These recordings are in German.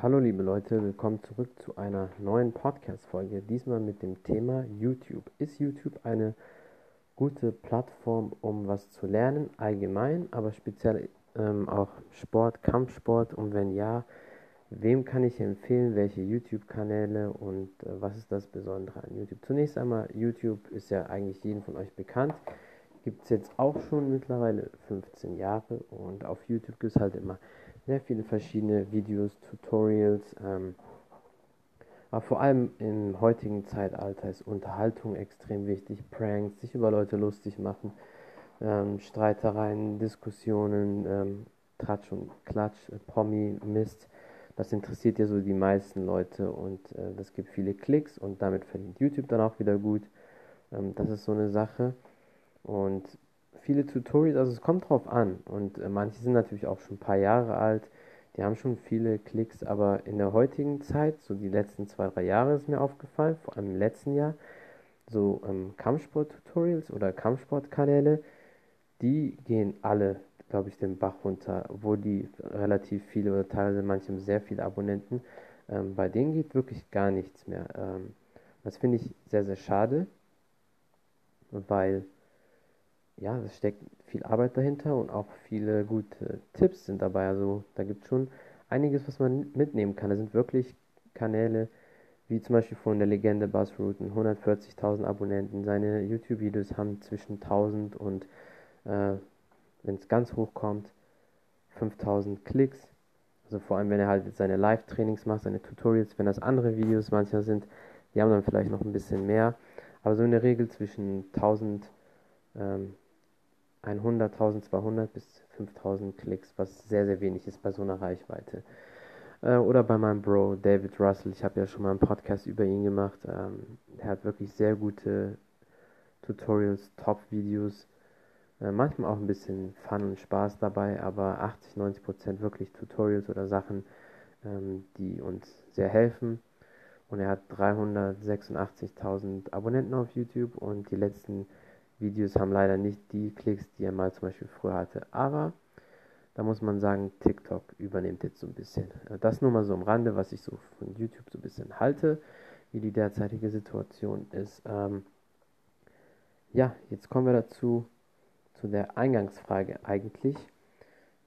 Hallo liebe Leute, willkommen zurück zu einer neuen Podcast-Folge. Diesmal mit dem Thema YouTube. Ist YouTube eine gute Plattform, um was zu lernen, allgemein, aber speziell ähm, auch Sport, Kampfsport? Und wenn ja, wem kann ich empfehlen, welche YouTube-Kanäle und äh, was ist das Besondere an YouTube? Zunächst einmal, YouTube ist ja eigentlich jedem von euch bekannt. Gibt es jetzt auch schon mittlerweile 15 Jahre und auf YouTube gibt es halt immer sehr viele verschiedene Videos, Tutorials. Ähm, aber vor allem im heutigen Zeitalter ist Unterhaltung extrem wichtig. Pranks, sich über Leute lustig machen, ähm, Streitereien, Diskussionen, ähm, Tratsch und Klatsch, äh, Promi, Mist. Das interessiert ja so die meisten Leute und äh, das gibt viele Klicks und damit verdient YouTube dann auch wieder gut. Ähm, das ist so eine Sache. Und viele Tutorials, also es kommt drauf an. Und äh, manche sind natürlich auch schon ein paar Jahre alt, die haben schon viele Klicks, aber in der heutigen Zeit, so die letzten zwei, drei Jahre ist mir aufgefallen, vor allem im letzten Jahr, so ähm, Kampfsport-Tutorials oder Kampfsportkanäle, die gehen alle, glaube ich, den Bach runter, wo die relativ viele oder teilweise manche sehr viele Abonnenten, ähm, bei denen geht wirklich gar nichts mehr. Ähm, das finde ich sehr, sehr schade, weil ja, es steckt viel Arbeit dahinter und auch viele gute Tipps sind dabei. Also da gibt es schon einiges, was man mitnehmen kann. Da sind wirklich Kanäle, wie zum Beispiel von der Legende Buzzroot, 140.000 Abonnenten. Seine YouTube-Videos haben zwischen 1000 und, äh, wenn es ganz hoch kommt, 5000 Klicks. Also vor allem, wenn er halt seine Live-Trainings macht, seine Tutorials, wenn das andere Videos manchmal sind, die haben dann vielleicht noch ein bisschen mehr. Aber so in der Regel zwischen 1000 ähm, 100, 1200 bis 5000 Klicks, was sehr, sehr wenig ist bei so einer Reichweite. Äh, oder bei meinem Bro David Russell, ich habe ja schon mal einen Podcast über ihn gemacht. Ähm, er hat wirklich sehr gute Tutorials, Top-Videos. Äh, manchmal auch ein bisschen Fun und Spaß dabei, aber 80, 90 Prozent wirklich Tutorials oder Sachen, ähm, die uns sehr helfen. Und er hat 386.000 Abonnenten auf YouTube und die letzten Videos haben leider nicht die Klicks, die er mal zum Beispiel früher hatte. Aber da muss man sagen, TikTok übernimmt jetzt so ein bisschen. Äh, das nur mal so am Rande, was ich so von YouTube so ein bisschen halte, wie die derzeitige Situation ist. Ähm, ja, jetzt kommen wir dazu, zu der Eingangsfrage eigentlich.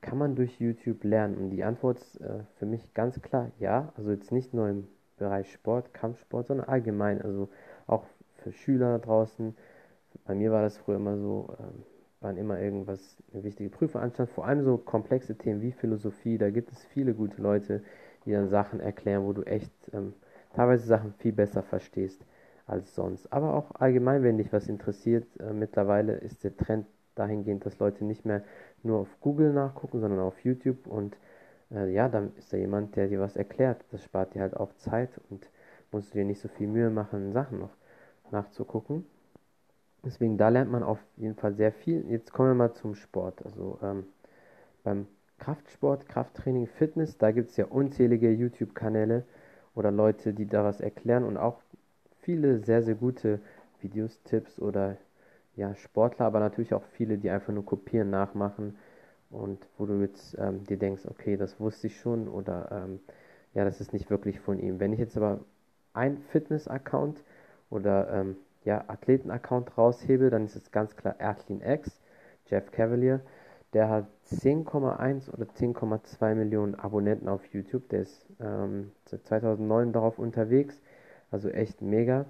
Kann man durch YouTube lernen? Und die Antwort ist äh, für mich ganz klar ja. Also jetzt nicht nur im Bereich Sport, Kampfsport, sondern allgemein. Also auch für Schüler draußen, bei mir war das früher immer so, ähm, wann immer irgendwas, eine wichtige Prüfung anstand, vor allem so komplexe Themen wie Philosophie, da gibt es viele gute Leute, die dann Sachen erklären, wo du echt ähm, teilweise Sachen viel besser verstehst als sonst. Aber auch allgemein, wenn dich was interessiert, äh, mittlerweile ist der Trend dahingehend, dass Leute nicht mehr nur auf Google nachgucken, sondern auf YouTube und äh, ja, dann ist da jemand, der dir was erklärt. Das spart dir halt auch Zeit und musst du dir nicht so viel Mühe machen, Sachen noch nachzugucken. Deswegen, da lernt man auf jeden Fall sehr viel. Jetzt kommen wir mal zum Sport. Also ähm, beim Kraftsport, Krafttraining, Fitness, da gibt es ja unzählige YouTube-Kanäle oder Leute, die da was erklären und auch viele sehr, sehr gute Videos, Tipps oder ja, Sportler, aber natürlich auch viele, die einfach nur kopieren, nachmachen und wo du jetzt ähm, dir denkst, okay, das wusste ich schon oder ähm, ja, das ist nicht wirklich von ihm. Wenn ich jetzt aber ein Fitness-Account oder ähm, ja, Athleten-Account raushebe, dann ist es ganz klar Ertlin X, Jeff Cavalier. Der hat 10,1 oder 10,2 Millionen Abonnenten auf YouTube. Der ist ähm, seit 2009 darauf unterwegs. Also echt mega,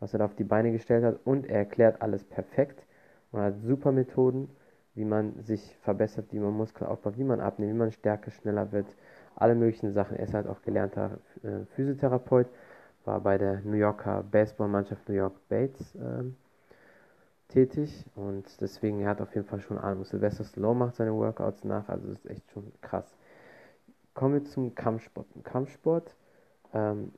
was er da auf die Beine gestellt hat. Und er erklärt alles perfekt und hat super Methoden, wie man sich verbessert, wie man Muskeln aufbaut, wie man abnimmt, wie man stärker, schneller wird. Alle möglichen Sachen. Er ist halt auch gelernter äh, Physiotherapeut war bei der New Yorker Baseballmannschaft New York Bates ähm, tätig und deswegen er hat auf jeden Fall schon Ahnung. Sylvester Stallone macht seine Workouts nach, also das ist echt schon krass. Kommen wir zum Kampfsport. Im Kampfsport, ähm,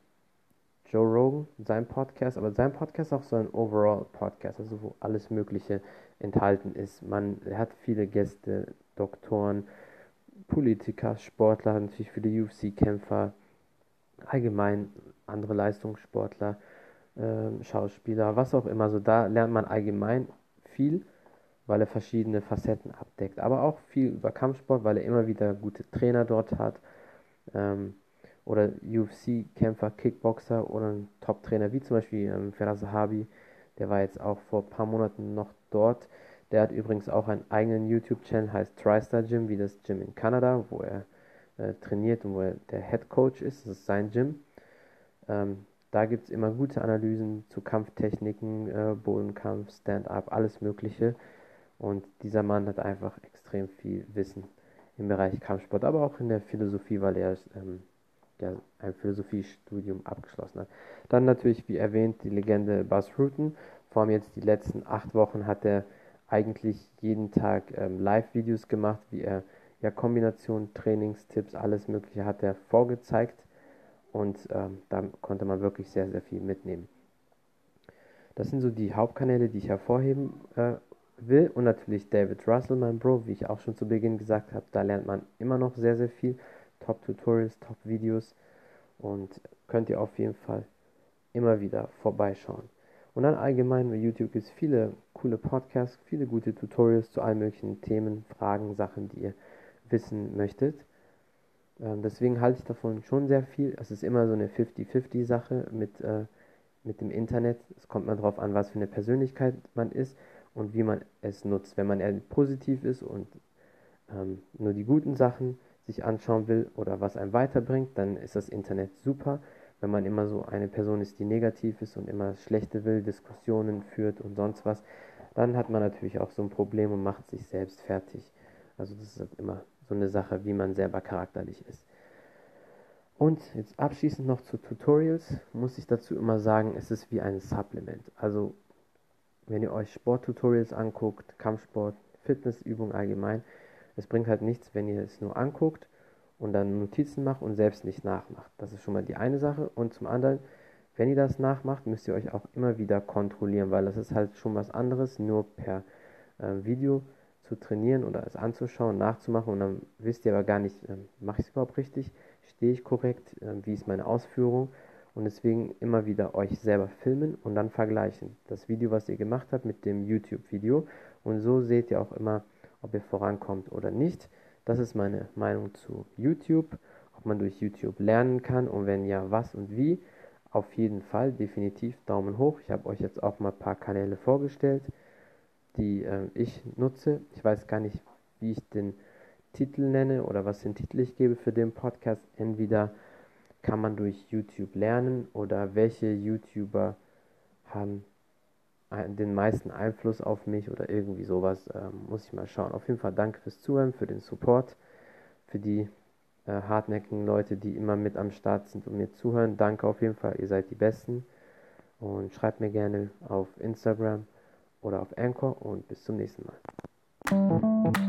Joe Rogan, sein Podcast, aber sein Podcast ist auch so ein Overall-Podcast, also wo alles Mögliche enthalten ist. Man hat viele Gäste, Doktoren, Politiker, Sportler, natürlich viele UFC-Kämpfer, allgemein andere Leistungssportler, äh, Schauspieler, was auch immer. So da lernt man allgemein viel, weil er verschiedene Facetten abdeckt. Aber auch viel über Kampfsport, weil er immer wieder gute Trainer dort hat. Ähm, oder UFC-Kämpfer, Kickboxer oder ein Top-Trainer wie zum Beispiel ähm, Ferraz Sahabi, der war jetzt auch vor ein paar Monaten noch dort. Der hat übrigens auch einen eigenen YouTube-Channel, heißt TriStar Gym, wie das Gym in Kanada, wo er äh, trainiert und wo er der Head Coach ist. Das ist sein Gym. Ähm, da gibt es immer gute Analysen zu Kampftechniken, äh, Bodenkampf, Stand-up, alles Mögliche. Und dieser Mann hat einfach extrem viel Wissen im Bereich Kampfsport, aber auch in der Philosophie, weil er ähm, ja, ein Philosophiestudium abgeschlossen hat. Dann natürlich, wie erwähnt, die Legende Buzz Rutten. Vor allem jetzt die letzten acht Wochen hat er eigentlich jeden Tag ähm, Live-Videos gemacht, wie er ja Kombinationen, Trainingstipps, alles Mögliche hat er vorgezeigt und ähm, da konnte man wirklich sehr, sehr viel mitnehmen. Das sind so die Hauptkanäle, die ich hervorheben äh, will und natürlich David Russell, mein Bro, wie ich auch schon zu Beginn gesagt habe, da lernt man immer noch sehr, sehr viel. Top-Tutorials, Top-Videos und könnt ihr auf jeden Fall immer wieder vorbeischauen. Und dann allgemein bei YouTube gibt es viele coole Podcasts, viele gute Tutorials zu allen möglichen Themen, Fragen, Sachen, die ihr wissen möchtet. Ähm, deswegen halte ich davon schon sehr viel. Es ist immer so eine 50-50 Sache mit, äh, mit dem Internet. Es kommt mal darauf an, was für eine Persönlichkeit man ist und wie man es nutzt. Wenn man eher positiv ist und ähm, nur die guten Sachen sich anschauen will oder was einem weiterbringt, dann ist das Internet super. Wenn man immer so eine Person ist, die negativ ist und immer das Schlechte will, Diskussionen führt und sonst was, dann hat man natürlich auch so ein Problem und macht sich selbst fertig. Also das ist halt immer so eine Sache, wie man selber charakterlich ist. Und jetzt abschließend noch zu Tutorials, muss ich dazu immer sagen, es ist wie ein Supplement. Also wenn ihr euch Sporttutorials anguckt, Kampfsport, Fitnessübungen allgemein, es bringt halt nichts, wenn ihr es nur anguckt und dann Notizen macht und selbst nicht nachmacht. Das ist schon mal die eine Sache. Und zum anderen, wenn ihr das nachmacht, müsst ihr euch auch immer wieder kontrollieren, weil das ist halt schon was anderes, nur per äh, Video zu trainieren oder es anzuschauen, nachzumachen und dann wisst ihr aber gar nicht, äh, mache ich es überhaupt richtig, stehe ich korrekt, äh, wie ist meine Ausführung und deswegen immer wieder euch selber filmen und dann vergleichen. Das Video, was ihr gemacht habt mit dem YouTube-Video und so seht ihr auch immer, ob ihr vorankommt oder nicht. Das ist meine Meinung zu YouTube, ob man durch YouTube lernen kann und wenn ja, was und wie. Auf jeden Fall, definitiv Daumen hoch. Ich habe euch jetzt auch mal ein paar Kanäle vorgestellt, die äh, ich nutze. Ich weiß gar nicht, wie ich den Titel nenne oder was den Titel ich gebe für den Podcast. Entweder kann man durch YouTube lernen oder welche YouTuber haben den meisten Einfluss auf mich oder irgendwie sowas. Ähm, muss ich mal schauen. Auf jeden Fall danke fürs Zuhören, für den Support, für die äh, hartnäckigen Leute, die immer mit am Start sind und mir zuhören. Danke auf jeden Fall, ihr seid die Besten. Und schreibt mir gerne auf Instagram oder auf Anchor und bis zum nächsten Mal.